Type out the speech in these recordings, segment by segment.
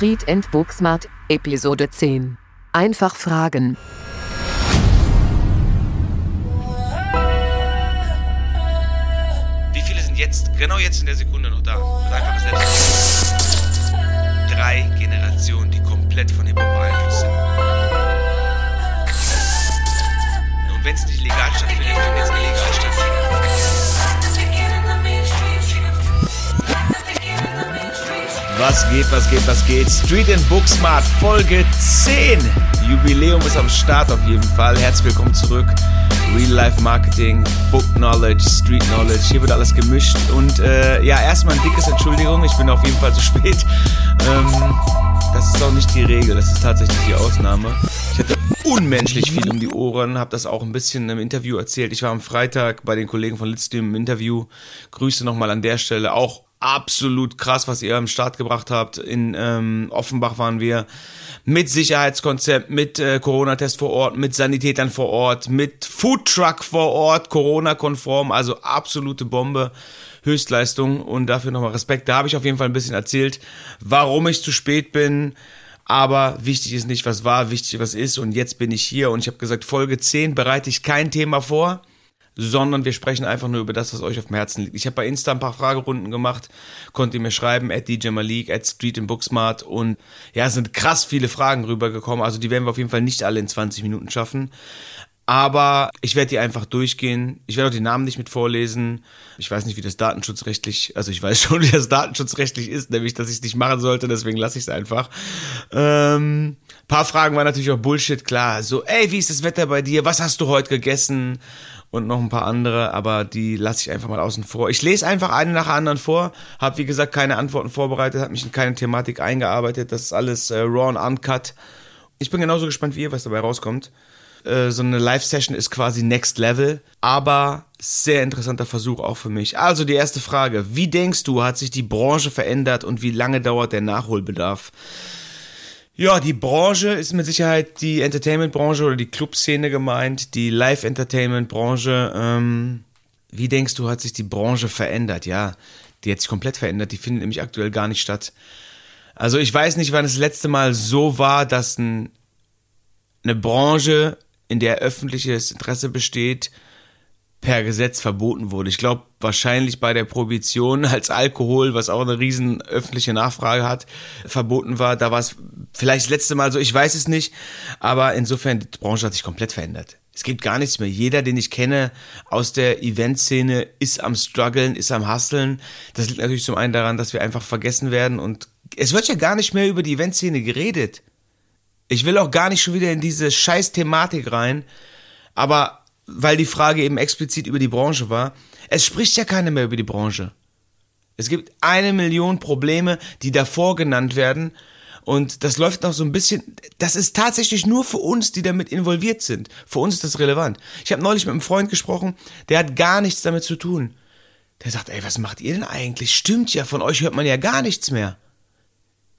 Street and Booksmart, Episode 10. Einfach fragen. Wie viele sind jetzt, genau jetzt in der Sekunde noch da? Mit. Drei Generationen, die komplett von Hip-Hop beeinflusst sind. Und wenn es nicht legal stattfindet, findet es illegal Was geht, was geht, was geht? Street and Booksmart Folge 10. Jubiläum ist am Start auf jeden Fall. Herzlich willkommen zurück. Real Life Marketing, Book Knowledge, Street Knowledge. Hier wird alles gemischt. Und äh, ja, erstmal ein dickes Entschuldigung. Ich bin auf jeden Fall zu spät. Ähm, das ist auch nicht die Regel. Das ist tatsächlich die Ausnahme. Ich hatte unmenschlich viel um die Ohren, habe das auch ein bisschen im Interview erzählt. Ich war am Freitag bei den Kollegen von Litstream im Interview. Grüße nochmal an der Stelle. Auch absolut krass, was ihr am Start gebracht habt. In ähm, Offenbach waren wir mit Sicherheitskonzept, mit äh, Corona-Test vor Ort, mit Sanitätern vor Ort, mit Foodtruck vor Ort, Corona-konform, also absolute Bombe. Höchstleistung und dafür nochmal Respekt. Da habe ich auf jeden Fall ein bisschen erzählt, warum ich zu spät bin. Aber wichtig ist nicht, was war, wichtig, was ist. Und jetzt bin ich hier und ich habe gesagt, Folge 10 bereite ich kein Thema vor sondern wir sprechen einfach nur über das, was euch auf dem Herzen liegt. Ich habe bei Insta ein paar Fragerunden gemacht, könnt ihr mir schreiben, at DJ Malik, at Street in Booksmart und ja, es sind krass viele Fragen rübergekommen, also die werden wir auf jeden Fall nicht alle in 20 Minuten schaffen. Aber ich werde die einfach durchgehen. Ich werde auch die Namen nicht mit vorlesen. Ich weiß nicht, wie das datenschutzrechtlich, also ich weiß schon, wie das datenschutzrechtlich ist, nämlich, dass ich es nicht machen sollte, deswegen lasse ich es einfach. Ähm, paar Fragen waren natürlich auch Bullshit, klar. So, ey, wie ist das Wetter bei dir? Was hast du heute gegessen? und noch ein paar andere, aber die lasse ich einfach mal außen vor. Ich lese einfach eine nach der anderen vor, habe wie gesagt keine Antworten vorbereitet, habe mich in keine Thematik eingearbeitet, das ist alles äh, raw und uncut. Ich bin genauso gespannt wie ihr, was dabei rauskommt. Äh, so eine Live-Session ist quasi next level, aber sehr interessanter Versuch auch für mich. Also die erste Frage, wie denkst du, hat sich die Branche verändert und wie lange dauert der Nachholbedarf? Ja, die Branche ist mit Sicherheit die Entertainment-Branche oder die Clubszene gemeint, die Live-Entertainment-Branche. Ähm, wie denkst du, hat sich die Branche verändert? Ja, die hat sich komplett verändert. Die findet nämlich aktuell gar nicht statt. Also ich weiß nicht, wann das letzte Mal so war, dass ein, eine Branche, in der öffentliches Interesse besteht, per Gesetz verboten wurde. Ich glaube, wahrscheinlich bei der Prohibition als Alkohol, was auch eine riesen öffentliche Nachfrage hat, verboten war. Da war es vielleicht das letzte Mal so, ich weiß es nicht. Aber insofern, die Branche hat sich komplett verändert. Es gibt gar nichts mehr. Jeder, den ich kenne aus der Eventszene, ist am struggeln, ist am hustlen. Das liegt natürlich zum einen daran, dass wir einfach vergessen werden und es wird ja gar nicht mehr über die Eventszene geredet. Ich will auch gar nicht schon wieder in diese scheiß Thematik rein, aber weil die Frage eben explizit über die Branche war. Es spricht ja keiner mehr über die Branche. Es gibt eine Million Probleme, die davor genannt werden. Und das läuft noch so ein bisschen, das ist tatsächlich nur für uns, die damit involviert sind. Für uns ist das relevant. Ich habe neulich mit einem Freund gesprochen, der hat gar nichts damit zu tun. Der sagt, ey, was macht ihr denn eigentlich? Stimmt ja, von euch hört man ja gar nichts mehr.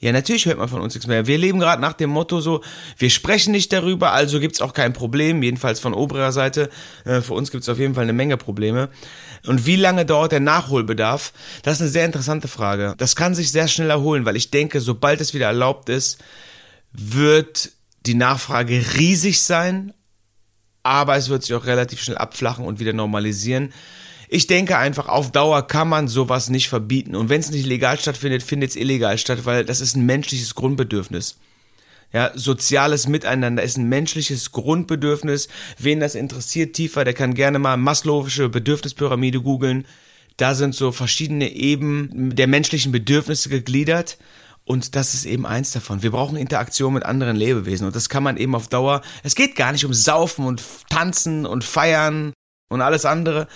Ja, natürlich hört man von uns nichts mehr. Wir leben gerade nach dem Motto so, wir sprechen nicht darüber, also gibt's auch kein Problem, jedenfalls von oberer Seite. Äh, für uns gibt's auf jeden Fall eine Menge Probleme. Und wie lange dauert der Nachholbedarf? Das ist eine sehr interessante Frage. Das kann sich sehr schnell erholen, weil ich denke, sobald es wieder erlaubt ist, wird die Nachfrage riesig sein, aber es wird sich auch relativ schnell abflachen und wieder normalisieren. Ich denke einfach, auf Dauer kann man sowas nicht verbieten. Und wenn es nicht legal stattfindet, findet es illegal statt, weil das ist ein menschliches Grundbedürfnis. Ja, soziales Miteinander ist ein menschliches Grundbedürfnis. Wen das interessiert tiefer, der kann gerne mal Maslow'sche Bedürfnispyramide googeln. Da sind so verschiedene Ebenen der menschlichen Bedürfnisse gegliedert. Und das ist eben eins davon. Wir brauchen Interaktion mit anderen Lebewesen. Und das kann man eben auf Dauer. Es geht gar nicht um Saufen und Tanzen und Feiern und alles andere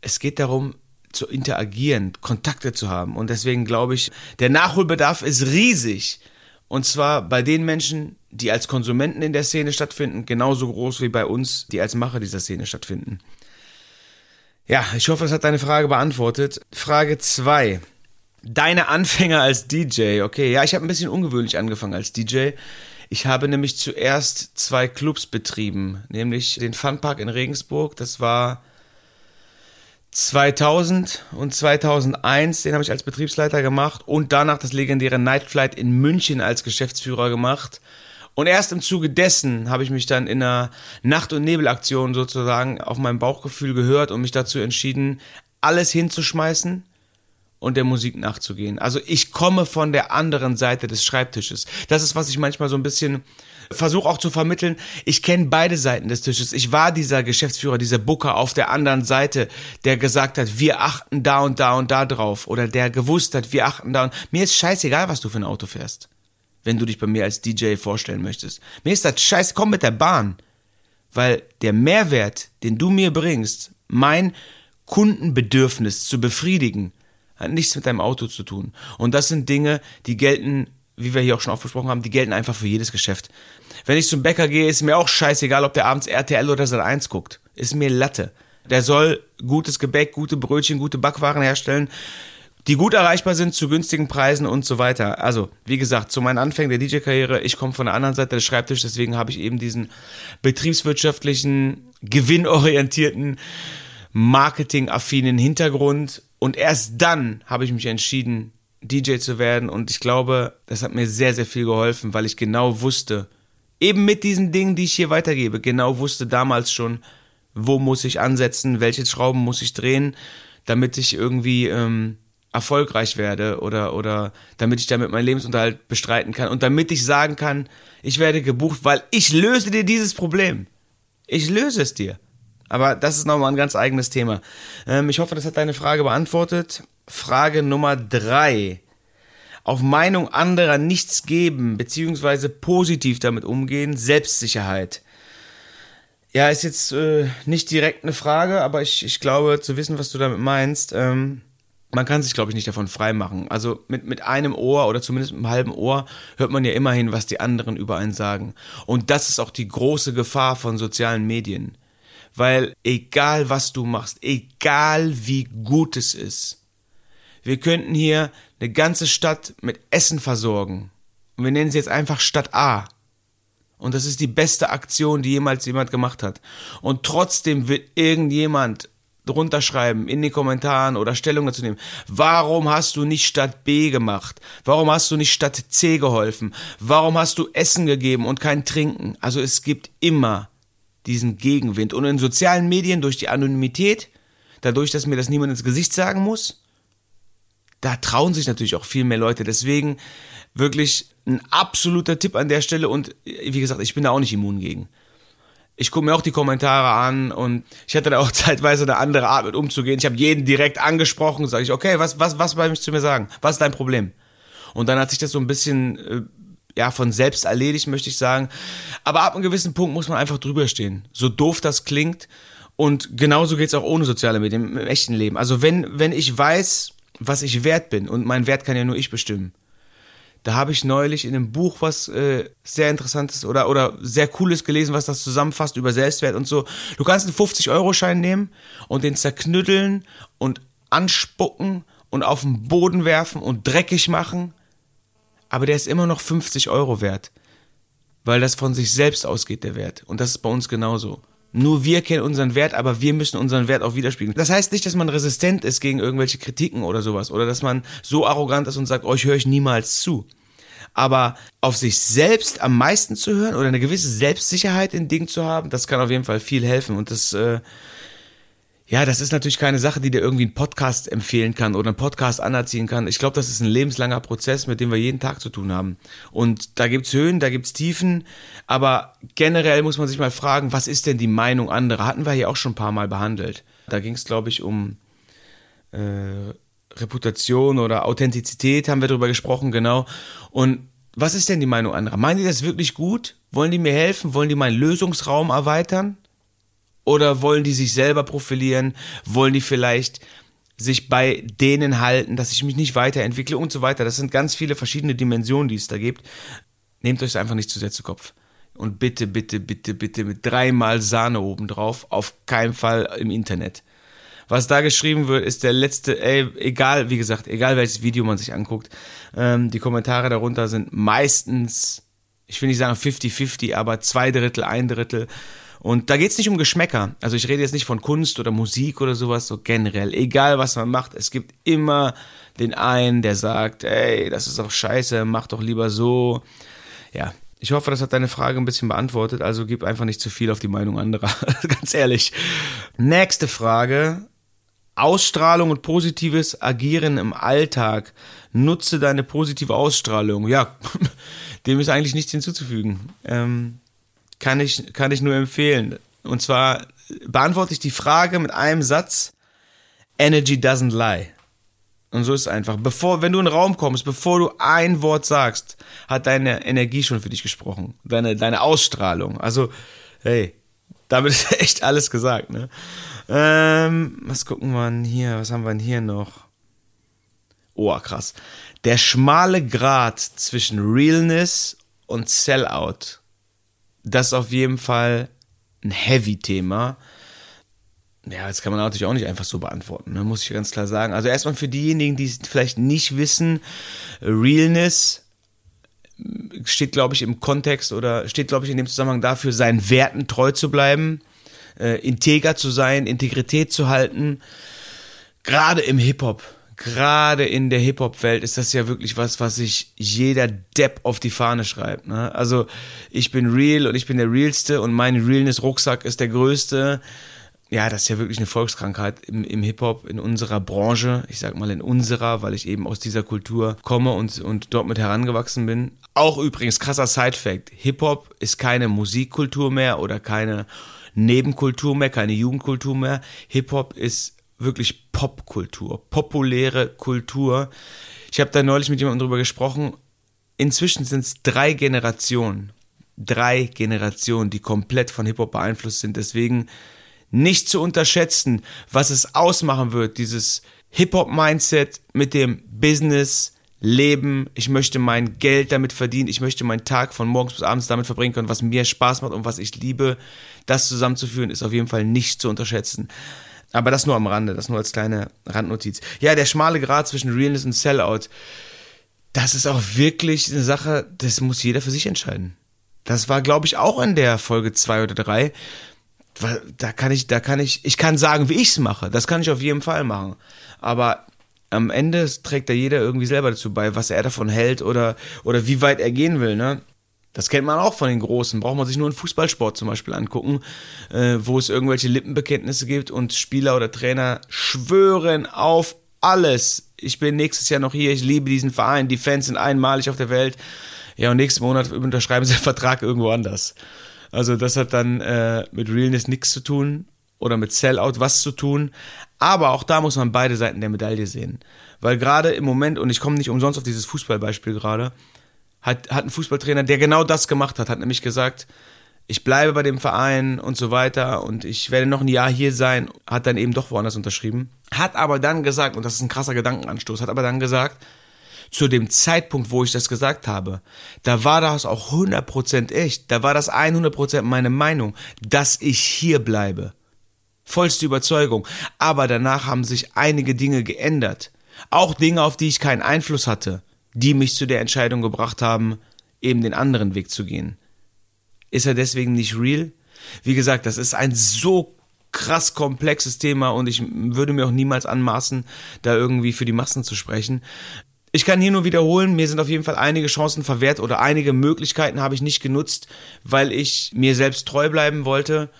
es geht darum, zu interagieren, Kontakte zu haben. Und deswegen glaube ich, der Nachholbedarf ist riesig. Und zwar bei den Menschen, die als Konsumenten in der Szene stattfinden, genauso groß wie bei uns, die als Macher dieser Szene stattfinden. Ja, ich hoffe, das hat deine Frage beantwortet. Frage 2. Deine Anfänger als DJ. Okay, ja, ich habe ein bisschen ungewöhnlich angefangen als DJ. Ich habe nämlich zuerst zwei Clubs betrieben, nämlich den Funpark in Regensburg. Das war 2000 und 2001, den habe ich als Betriebsleiter gemacht und danach das legendäre Nightflight in München als Geschäftsführer gemacht. Und erst im Zuge dessen habe ich mich dann in einer Nacht- und Nebelaktion sozusagen auf mein Bauchgefühl gehört und mich dazu entschieden, alles hinzuschmeißen und der Musik nachzugehen. Also ich komme von der anderen Seite des Schreibtisches. Das ist, was ich manchmal so ein bisschen versuche auch zu vermitteln. Ich kenne beide Seiten des Tisches. Ich war dieser Geschäftsführer, dieser Booker auf der anderen Seite, der gesagt hat, wir achten da und da und da drauf. Oder der gewusst hat, wir achten da und... Mir ist scheißegal, was du für ein Auto fährst. Wenn du dich bei mir als DJ vorstellen möchtest. Mir ist das scheiße, komm mit der Bahn. Weil der Mehrwert, den du mir bringst, mein Kundenbedürfnis zu befriedigen, hat nichts mit deinem Auto zu tun. Und das sind Dinge, die gelten, wie wir hier auch schon oft besprochen haben, die gelten einfach für jedes Geschäft. Wenn ich zum Bäcker gehe, ist mir auch scheißegal, ob der abends RTL oder Sat 1 guckt. Ist mir Latte. Der soll gutes Gebäck, gute Brötchen, gute Backwaren herstellen, die gut erreichbar sind zu günstigen Preisen und so weiter. Also, wie gesagt, zu meinen Anfängen der DJ-Karriere, ich komme von der anderen Seite des Schreibtisches, deswegen habe ich eben diesen betriebswirtschaftlichen, gewinnorientierten, marketingaffinen Hintergrund und erst dann habe ich mich entschieden, DJ zu werden. Und ich glaube, das hat mir sehr, sehr viel geholfen, weil ich genau wusste, eben mit diesen Dingen, die ich hier weitergebe, genau wusste damals schon, wo muss ich ansetzen, welche Schrauben muss ich drehen, damit ich irgendwie ähm, erfolgreich werde oder, oder damit ich damit meinen Lebensunterhalt bestreiten kann und damit ich sagen kann, ich werde gebucht, weil ich löse dir dieses Problem. Ich löse es dir. Aber das ist nochmal ein ganz eigenes Thema. Ähm, ich hoffe, das hat deine Frage beantwortet. Frage Nummer drei. Auf Meinung anderer nichts geben, beziehungsweise positiv damit umgehen, Selbstsicherheit. Ja, ist jetzt äh, nicht direkt eine Frage, aber ich, ich glaube zu wissen, was du damit meinst. Ähm, man kann sich, glaube ich, nicht davon freimachen. Also mit, mit einem Ohr oder zumindest mit einem halben Ohr hört man ja immerhin, was die anderen über einen sagen. Und das ist auch die große Gefahr von sozialen Medien. Weil egal was du machst, egal wie gut es ist, wir könnten hier eine ganze Stadt mit Essen versorgen. Und wir nennen sie jetzt einfach Stadt A. Und das ist die beste Aktion, die jemals jemand gemacht hat. Und trotzdem wird irgendjemand drunter schreiben in den Kommentaren oder Stellung dazu nehmen. Warum hast du nicht Stadt B gemacht? Warum hast du nicht Stadt C geholfen? Warum hast du Essen gegeben und kein Trinken? Also es gibt immer diesen Gegenwind. Und in sozialen Medien durch die Anonymität, dadurch, dass mir das niemand ins Gesicht sagen muss, da trauen sich natürlich auch viel mehr Leute. Deswegen wirklich ein absoluter Tipp an der Stelle und wie gesagt, ich bin da auch nicht immun gegen. Ich gucke mir auch die Kommentare an und ich hatte da auch zeitweise eine andere Art mit umzugehen. Ich habe jeden direkt angesprochen, sage ich, okay, was, was, was bei zu mir sagen? Was ist dein Problem? Und dann hat sich das so ein bisschen äh, ja, von selbst erledigt, möchte ich sagen. Aber ab einem gewissen Punkt muss man einfach drüber stehen. So doof das klingt. Und genauso geht's auch ohne soziale Medien im echten Leben. Also wenn, wenn ich weiß, was ich wert bin, und mein Wert kann ja nur ich bestimmen. Da habe ich neulich in einem Buch was äh, sehr Interessantes oder, oder sehr Cooles gelesen, was das zusammenfasst über Selbstwert und so. Du kannst einen 50-Euro-Schein nehmen und den zerknütteln und anspucken und auf den Boden werfen und dreckig machen aber der ist immer noch 50 Euro wert, weil das von sich selbst ausgeht, der Wert. Und das ist bei uns genauso. Nur wir kennen unseren Wert, aber wir müssen unseren Wert auch widerspiegeln. Das heißt nicht, dass man resistent ist gegen irgendwelche Kritiken oder sowas oder dass man so arrogant ist und sagt, euch höre ich niemals zu. Aber auf sich selbst am meisten zu hören oder eine gewisse Selbstsicherheit in Dingen zu haben, das kann auf jeden Fall viel helfen und das äh, ja, das ist natürlich keine Sache, die dir irgendwie einen Podcast empfehlen kann oder einen Podcast anerziehen kann. Ich glaube, das ist ein lebenslanger Prozess, mit dem wir jeden Tag zu tun haben. Und da gibt's Höhen, da gibt's Tiefen, aber generell muss man sich mal fragen, was ist denn die Meinung anderer? Hatten wir hier auch schon ein paar Mal behandelt. Da ging's, glaube ich, um äh, Reputation oder Authentizität, haben wir darüber gesprochen, genau. Und was ist denn die Meinung anderer? Meinen die das wirklich gut? Wollen die mir helfen? Wollen die meinen Lösungsraum erweitern? Oder wollen die sich selber profilieren? Wollen die vielleicht sich bei denen halten, dass ich mich nicht weiterentwickle und so weiter? Das sind ganz viele verschiedene Dimensionen, die es da gibt. Nehmt euch einfach nicht zu sehr zu Kopf. Und bitte, bitte, bitte, bitte mit dreimal Sahne obendrauf, auf keinen Fall im Internet. Was da geschrieben wird, ist der letzte, ey, egal, wie gesagt, egal welches Video man sich anguckt, ähm, die Kommentare darunter sind meistens, ich will nicht sagen 50-50, aber zwei Drittel, ein Drittel Und da geht es nicht um Geschmäcker. Also ich rede jetzt nicht von Kunst oder Musik oder sowas, so generell. Egal was man macht, es gibt immer den einen, der sagt, ey, das ist doch scheiße, mach doch lieber so. Ja, ich hoffe, das hat deine Frage ein bisschen beantwortet. Also gib einfach nicht zu viel auf die Meinung anderer. Ganz ehrlich. Nächste Frage. Ausstrahlung und positives Agieren im Alltag. Nutze deine positive Ausstrahlung. Ja, dem ist eigentlich nichts hinzuzufügen. Ähm, kann, ich, kann ich nur empfehlen. Und zwar beantworte ich die Frage mit einem Satz. Energy doesn't lie. Und so ist es einfach. Bevor, wenn du in den Raum kommst, bevor du ein Wort sagst, hat deine Energie schon für dich gesprochen. Deine, deine Ausstrahlung. Also, hey, damit ist echt alles gesagt, ne? Ähm, was gucken wir denn hier? Was haben wir denn hier noch? Oh, krass. Der schmale Grat zwischen Realness und Sellout. Das ist auf jeden Fall ein Heavy-Thema. Ja, das kann man natürlich auch nicht einfach so beantworten, ne? muss ich ganz klar sagen. Also erstmal für diejenigen, die es vielleicht nicht wissen, Realness steht, glaube ich, im Kontext oder steht, glaube ich, in dem Zusammenhang dafür, seinen Werten treu zu bleiben, äh, integer zu sein, Integrität zu halten. Gerade im Hip-Hop, gerade in der Hip-Hop-Welt ist das ja wirklich was, was sich jeder Depp auf die Fahne schreibt. Ne? Also ich bin real und ich bin der realste und mein Realness-Rucksack ist der größte ja, das ist ja wirklich eine Volkskrankheit im, im Hip-Hop, in unserer Branche. Ich sag mal in unserer, weil ich eben aus dieser Kultur komme und, und dort mit herangewachsen bin. Auch übrigens, krasser Side-Fact. Hip-Hop ist keine Musikkultur mehr oder keine Nebenkultur mehr, keine Jugendkultur mehr. Hip-Hop ist wirklich Popkultur, populäre Kultur. Ich habe da neulich mit jemandem drüber gesprochen. Inzwischen sind es drei Generationen. Drei Generationen, die komplett von Hip-Hop beeinflusst sind. Deswegen nicht zu unterschätzen, was es ausmachen wird, dieses Hip-Hop-Mindset mit dem Business, Leben, ich möchte mein Geld damit verdienen, ich möchte meinen Tag von morgens bis abends damit verbringen können, was mir Spaß macht und was ich liebe, das zusammenzuführen, ist auf jeden Fall nicht zu unterschätzen. Aber das nur am Rande, das nur als kleine Randnotiz. Ja, der schmale Grad zwischen Realness und Sellout, das ist auch wirklich eine Sache, das muss jeder für sich entscheiden. Das war, glaube ich, auch in der Folge zwei oder drei da kann ich, da kann ich, ich kann sagen, wie ich es mache. Das kann ich auf jeden Fall machen. Aber am Ende trägt da jeder irgendwie selber dazu bei, was er davon hält oder, oder wie weit er gehen will, ne? Das kennt man auch von den Großen. Braucht man sich nur einen Fußballsport zum Beispiel angucken, äh, wo es irgendwelche Lippenbekenntnisse gibt und Spieler oder Trainer schwören auf alles. Ich bin nächstes Jahr noch hier, ich liebe diesen Verein, die Fans sind einmalig auf der Welt. Ja, und nächsten Monat unterschreiben sie einen Vertrag irgendwo anders. Also das hat dann äh, mit Realness nichts zu tun oder mit Sellout was zu tun. Aber auch da muss man beide Seiten der Medaille sehen. Weil gerade im Moment, und ich komme nicht umsonst auf dieses Fußballbeispiel gerade, hat, hat ein Fußballtrainer, der genau das gemacht hat, hat nämlich gesagt, ich bleibe bei dem Verein und so weiter und ich werde noch ein Jahr hier sein, hat dann eben doch woanders unterschrieben. Hat aber dann gesagt, und das ist ein krasser Gedankenanstoß, hat aber dann gesagt, zu dem Zeitpunkt, wo ich das gesagt habe, da war das auch 100% echt. Da war das 100% meine Meinung, dass ich hier bleibe. Vollste Überzeugung. Aber danach haben sich einige Dinge geändert. Auch Dinge, auf die ich keinen Einfluss hatte, die mich zu der Entscheidung gebracht haben, eben den anderen Weg zu gehen. Ist er deswegen nicht real? Wie gesagt, das ist ein so krass komplexes Thema und ich würde mir auch niemals anmaßen, da irgendwie für die Massen zu sprechen. Ich kann hier nur wiederholen, mir sind auf jeden Fall einige Chancen verwehrt oder einige Möglichkeiten habe ich nicht genutzt, weil ich mir selbst treu bleiben wollte.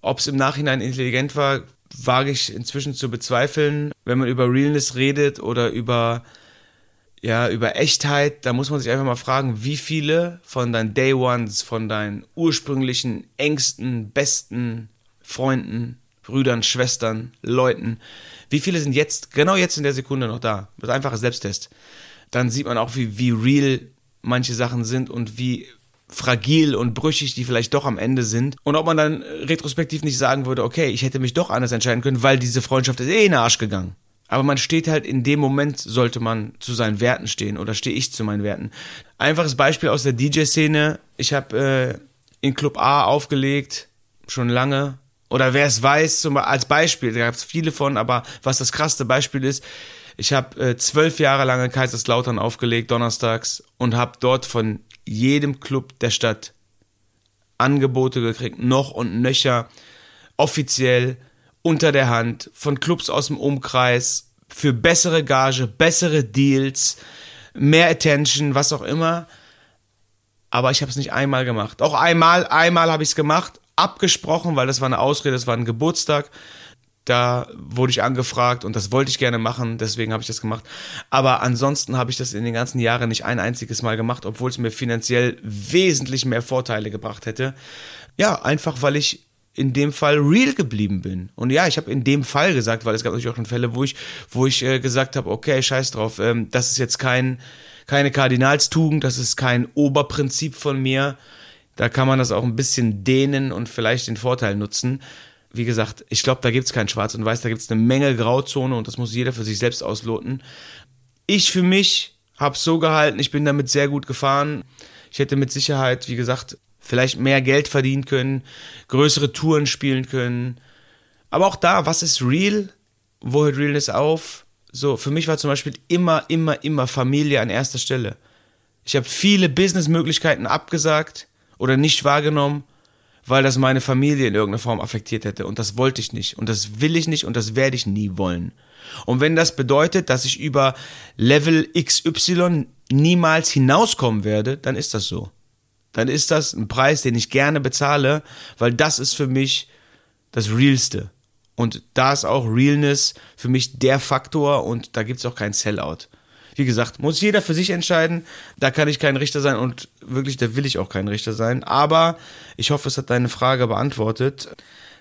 Ob es im Nachhinein intelligent war, wage ich inzwischen zu bezweifeln. Wenn man über Realness redet oder über, ja, über Echtheit, da muss man sich einfach mal fragen, wie viele von deinen Day Ones, von deinen ursprünglichen, engsten, besten Freunden, Brüdern, Schwestern, Leuten, wie viele sind jetzt, genau jetzt in der Sekunde noch da? Das ist einfacher Selbsttest. Dann sieht man auch, wie, wie real manche Sachen sind und wie fragil und brüchig die vielleicht doch am Ende sind. Und ob man dann retrospektiv nicht sagen würde, okay, ich hätte mich doch anders entscheiden können, weil diese Freundschaft ist eh in den Arsch gegangen. Aber man steht halt in dem Moment, sollte man zu seinen Werten stehen oder stehe ich zu meinen Werten. Einfaches Beispiel aus der DJ-Szene. Ich habe äh, in Club A aufgelegt, schon lange, oder wer es weiß, zum, als Beispiel, da gab es viele von, aber was das krasseste Beispiel ist, ich habe äh, zwölf Jahre lang in Kaiserslautern aufgelegt, donnerstags, und habe dort von jedem Club der Stadt Angebote gekriegt, noch und nöcher, offiziell, unter der Hand, von Clubs aus dem Umkreis, für bessere Gage, bessere Deals, mehr Attention, was auch immer. Aber ich habe es nicht einmal gemacht. Auch einmal, einmal habe ich es gemacht, abgesprochen, weil das war eine Ausrede, das war ein Geburtstag. Da wurde ich angefragt und das wollte ich gerne machen, deswegen habe ich das gemacht. Aber ansonsten habe ich das in den ganzen Jahren nicht ein einziges Mal gemacht, obwohl es mir finanziell wesentlich mehr Vorteile gebracht hätte. Ja, einfach weil ich in dem Fall real geblieben bin. Und ja, ich habe in dem Fall gesagt, weil es gab natürlich auch schon Fälle, wo ich, wo ich äh, gesagt habe, okay, scheiß drauf, ähm, das ist jetzt kein, keine Kardinalstugend, das ist kein Oberprinzip von mir. Da kann man das auch ein bisschen dehnen und vielleicht den Vorteil nutzen wie gesagt, ich glaube, da gibt es kein Schwarz und Weiß, da gibt es eine Menge Grauzone und das muss jeder für sich selbst ausloten. Ich für mich habe so gehalten, ich bin damit sehr gut gefahren. Ich hätte mit Sicherheit, wie gesagt, vielleicht mehr Geld verdienen können, größere Touren spielen können. Aber auch da, was ist real? Wo hört Realness auf? So, für mich war zum Beispiel immer, immer, immer Familie an erster Stelle. Ich habe viele Businessmöglichkeiten abgesagt oder nicht wahrgenommen, weil das meine Familie in irgendeiner Form affektiert hätte. Und das wollte ich nicht. Und das will ich nicht und das werde ich nie wollen. Und wenn das bedeutet, dass ich über Level XY niemals hinauskommen werde, dann ist das so. Dann ist das ein Preis, den ich gerne bezahle, weil das ist für mich das Realste. Und da ist auch Realness für mich der Faktor und da gibt es auch kein Sellout. Wie gesagt, muss jeder für sich entscheiden. Da kann ich kein Richter sein und wirklich, da will ich auch kein Richter sein. Aber ich hoffe, es hat deine Frage beantwortet.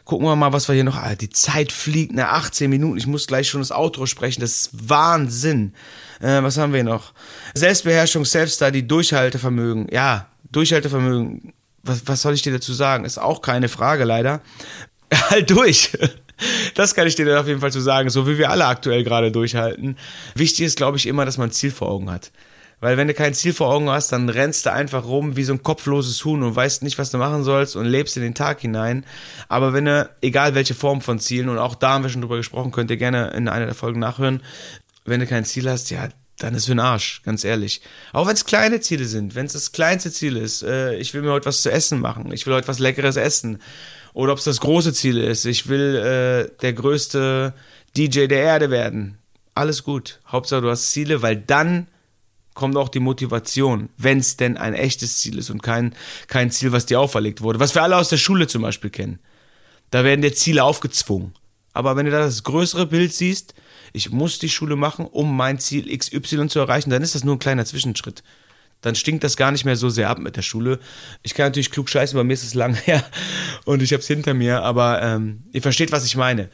Gucken wir mal, was wir hier noch. Ah, die Zeit fliegt, ne, 18 Minuten. Ich muss gleich schon das Outro sprechen. Das ist Wahnsinn. Äh, was haben wir noch? Selbstbeherrschung, Self-Study, Durchhaltevermögen. Ja, Durchhaltevermögen. Was, was soll ich dir dazu sagen? Ist auch keine Frage, leider. halt durch. Das kann ich dir dann auf jeden Fall zu sagen, so wie wir alle aktuell gerade durchhalten. Wichtig ist, glaube ich, immer, dass man ein Ziel vor Augen hat. Weil wenn du kein Ziel vor Augen hast, dann rennst du einfach rum wie so ein kopfloses Huhn und weißt nicht, was du machen sollst und lebst in den Tag hinein. Aber wenn du, egal welche Form von Zielen, und auch da haben wir schon drüber gesprochen, könnt ihr gerne in einer der Folgen nachhören, wenn du kein Ziel hast, ja, dann ist für ein Arsch, ganz ehrlich. Auch wenn es kleine Ziele sind, wenn es das kleinste Ziel ist, äh, ich will mir heute was zu essen machen, ich will heute was Leckeres essen oder ob es das große Ziel ist. Ich will äh, der größte DJ der Erde werden. Alles gut. Hauptsache du hast Ziele, weil dann kommt auch die Motivation, wenn es denn ein echtes Ziel ist und kein, kein Ziel, was dir auferlegt wurde. Was wir alle aus der Schule zum Beispiel kennen. Da werden dir Ziele aufgezwungen. Aber wenn du da das größere Bild siehst, ich muss die Schule machen, um mein Ziel XY zu erreichen, dann ist das nur ein kleiner Zwischenschritt dann stinkt das gar nicht mehr so sehr ab mit der Schule. Ich kann natürlich klug scheißen, bei mir ist es lang her und ich habe es hinter mir, aber ähm, ihr versteht, was ich meine.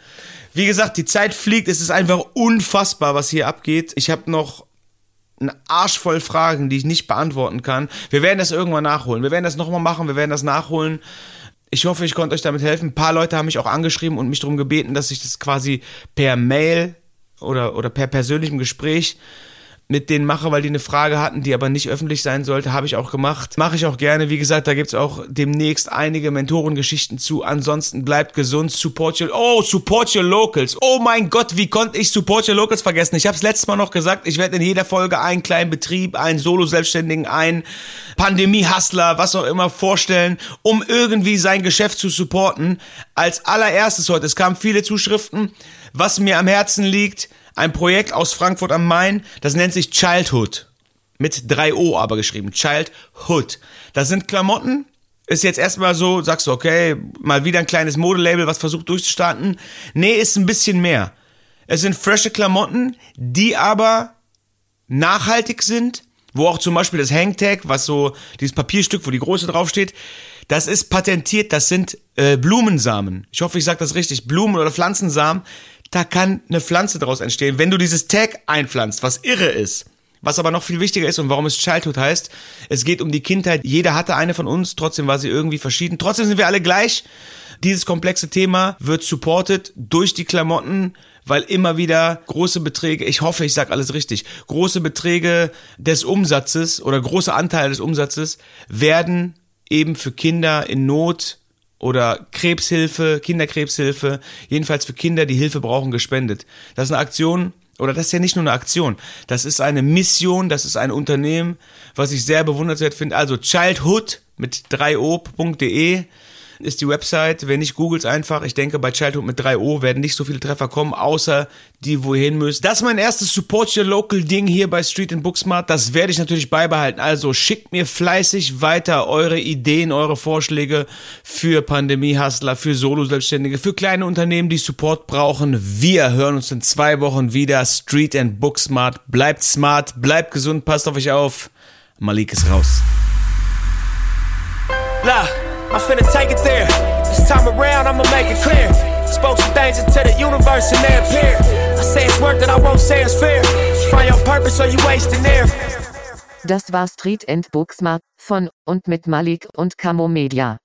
Wie gesagt, die Zeit fliegt, es ist einfach unfassbar, was hier abgeht. Ich habe noch einen Arsch voll Fragen, die ich nicht beantworten kann. Wir werden das irgendwann nachholen. Wir werden das nochmal machen, wir werden das nachholen. Ich hoffe, ich konnte euch damit helfen. Ein paar Leute haben mich auch angeschrieben und mich darum gebeten, dass ich das quasi per Mail oder, oder per persönlichem Gespräch mit denen mache, weil die eine Frage hatten, die aber nicht öffentlich sein sollte, habe ich auch gemacht. Mache ich auch gerne. Wie gesagt, da gibt's auch demnächst einige Mentorengeschichten zu. Ansonsten bleibt gesund, support your, oh, support your locals. Oh mein Gott, wie konnte ich support your locals vergessen? Ich habe es letztes Mal noch gesagt, ich werde in jeder Folge einen kleinen Betrieb, einen Solo-Selbstständigen, einen Pandemie-Hustler, was auch immer vorstellen, um irgendwie sein Geschäft zu supporten. Als allererstes heute, es kamen viele Zuschriften, was mir am Herzen liegt, ein Projekt aus Frankfurt am Main, das nennt sich Childhood. Mit drei O aber geschrieben. Childhood. Das sind Klamotten. Ist jetzt erstmal so, sagst du, okay, mal wieder ein kleines Modelabel, was versucht durchzustarten. Nee, ist ein bisschen mehr. Es sind frische Klamotten, die aber nachhaltig sind, wo auch zum Beispiel das Hangtag, was so dieses Papierstück, wo die Größe draufsteht, das ist patentiert, das sind äh, Blumensamen. Ich hoffe, ich sage das richtig. Blumen- oder Pflanzensamen da kann eine Pflanze daraus entstehen. Wenn du dieses Tag einpflanzt, was irre ist, was aber noch viel wichtiger ist und warum es Childhood heißt, es geht um die Kindheit. Jeder hatte eine von uns, trotzdem war sie irgendwie verschieden. Trotzdem sind wir alle gleich. Dieses komplexe Thema wird supported durch die Klamotten, weil immer wieder große Beträge, ich hoffe, ich sage alles richtig, große Beträge des Umsatzes oder große Anteile des Umsatzes werden eben für Kinder in Not oder Krebshilfe, Kinderkrebshilfe, jedenfalls für Kinder, die Hilfe brauchen, gespendet. Das ist eine Aktion, oder das ist ja nicht nur eine Aktion, das ist eine Mission, das ist ein Unternehmen, was ich sehr bewundernswert finde. Also Childhood mit 3o.de ist die Website. Wenn nicht, googles einfach. Ich denke, bei Childhood mit 3O werden nicht so viele Treffer kommen, außer die, wohin müssen. Das ist mein erstes Support Your Local Ding hier bei Street and Booksmart. Das werde ich natürlich beibehalten. Also schickt mir fleißig weiter eure Ideen, eure Vorschläge für Pandemie-Hustler, für Solo-Selbstständige, für kleine Unternehmen, die Support brauchen. Wir hören uns in zwei Wochen wieder. Street and Booksmart. Bleibt smart, bleibt gesund, passt auf euch auf. Malik ist raus. Look, I'm finna take it there. This time around, I'ma make it clear. Spoke some things into the universe and they appear. I say it's worth it, I won't say it's fair. Find your purpose or you wasting there. Das war Street and Booksmart von und mit Malik und Camo Media.